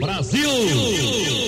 Brasil!